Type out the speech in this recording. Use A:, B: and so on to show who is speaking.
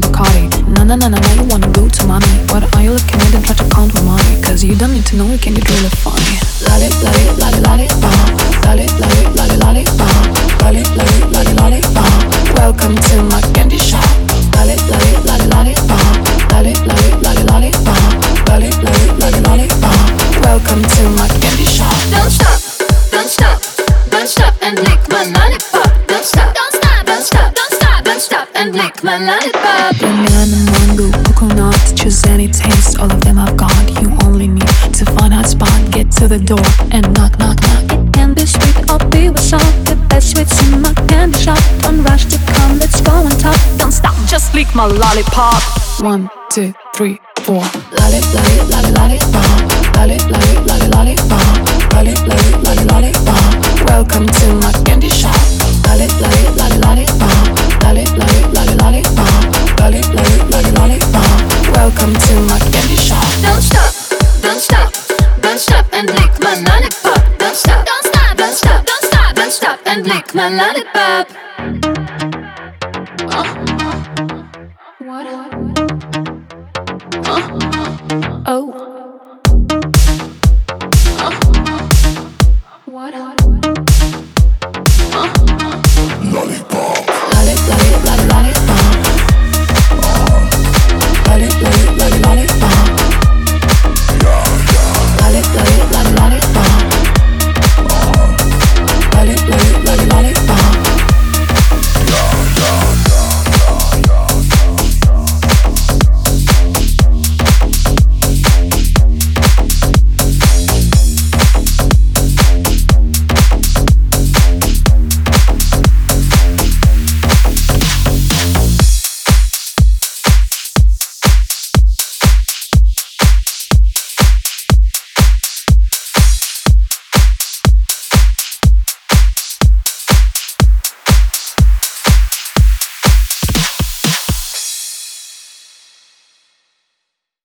A: na na na, why you wanna go to mommy? What are you looking at and try to count my money? Cause you don't need to know, you can get really funny. Lolly, lolly, lolly, lolly, bum. Lolly, lolly, lolly, lolly, bum. Lolly, lolly, lolly, lolly, bum. Welcome to my candy shop. Lolly, lolly, lolly, lolly, bum. Lolly, lolly, lolly, lolly, bum. Lolly, lolly, lolly, lolly, bum. Welcome to
B: stop my lollipop.
A: Banana, mango, coconut, choose any taste. All of them I've got. You only need to find a spot. Get to the door and knock, knock, knock. It can be sweet or be with salt. The best sweets in my candy shop. Don't rush to come, let's go on top. Don't stop, just lick my lollipop. One, two, three, four. Lolly, lolly, lolly, lolly, bum. Lolly, lolly, lolly, lolly. Lolly, lolly, lolly, lolly. Welcome to my candy shop. Lolly, lolly, lolly, bum. Lolly, lolly, lolly, lolly, bum. Lolly, lolly, lolly, lolly, bum. Welcome to my candy shop.
B: Don't stop, don't stop, don't stop and lick my lollipop. Don't stop, don't stop, don't stop, don't stop, don't stop and lick my lollipop.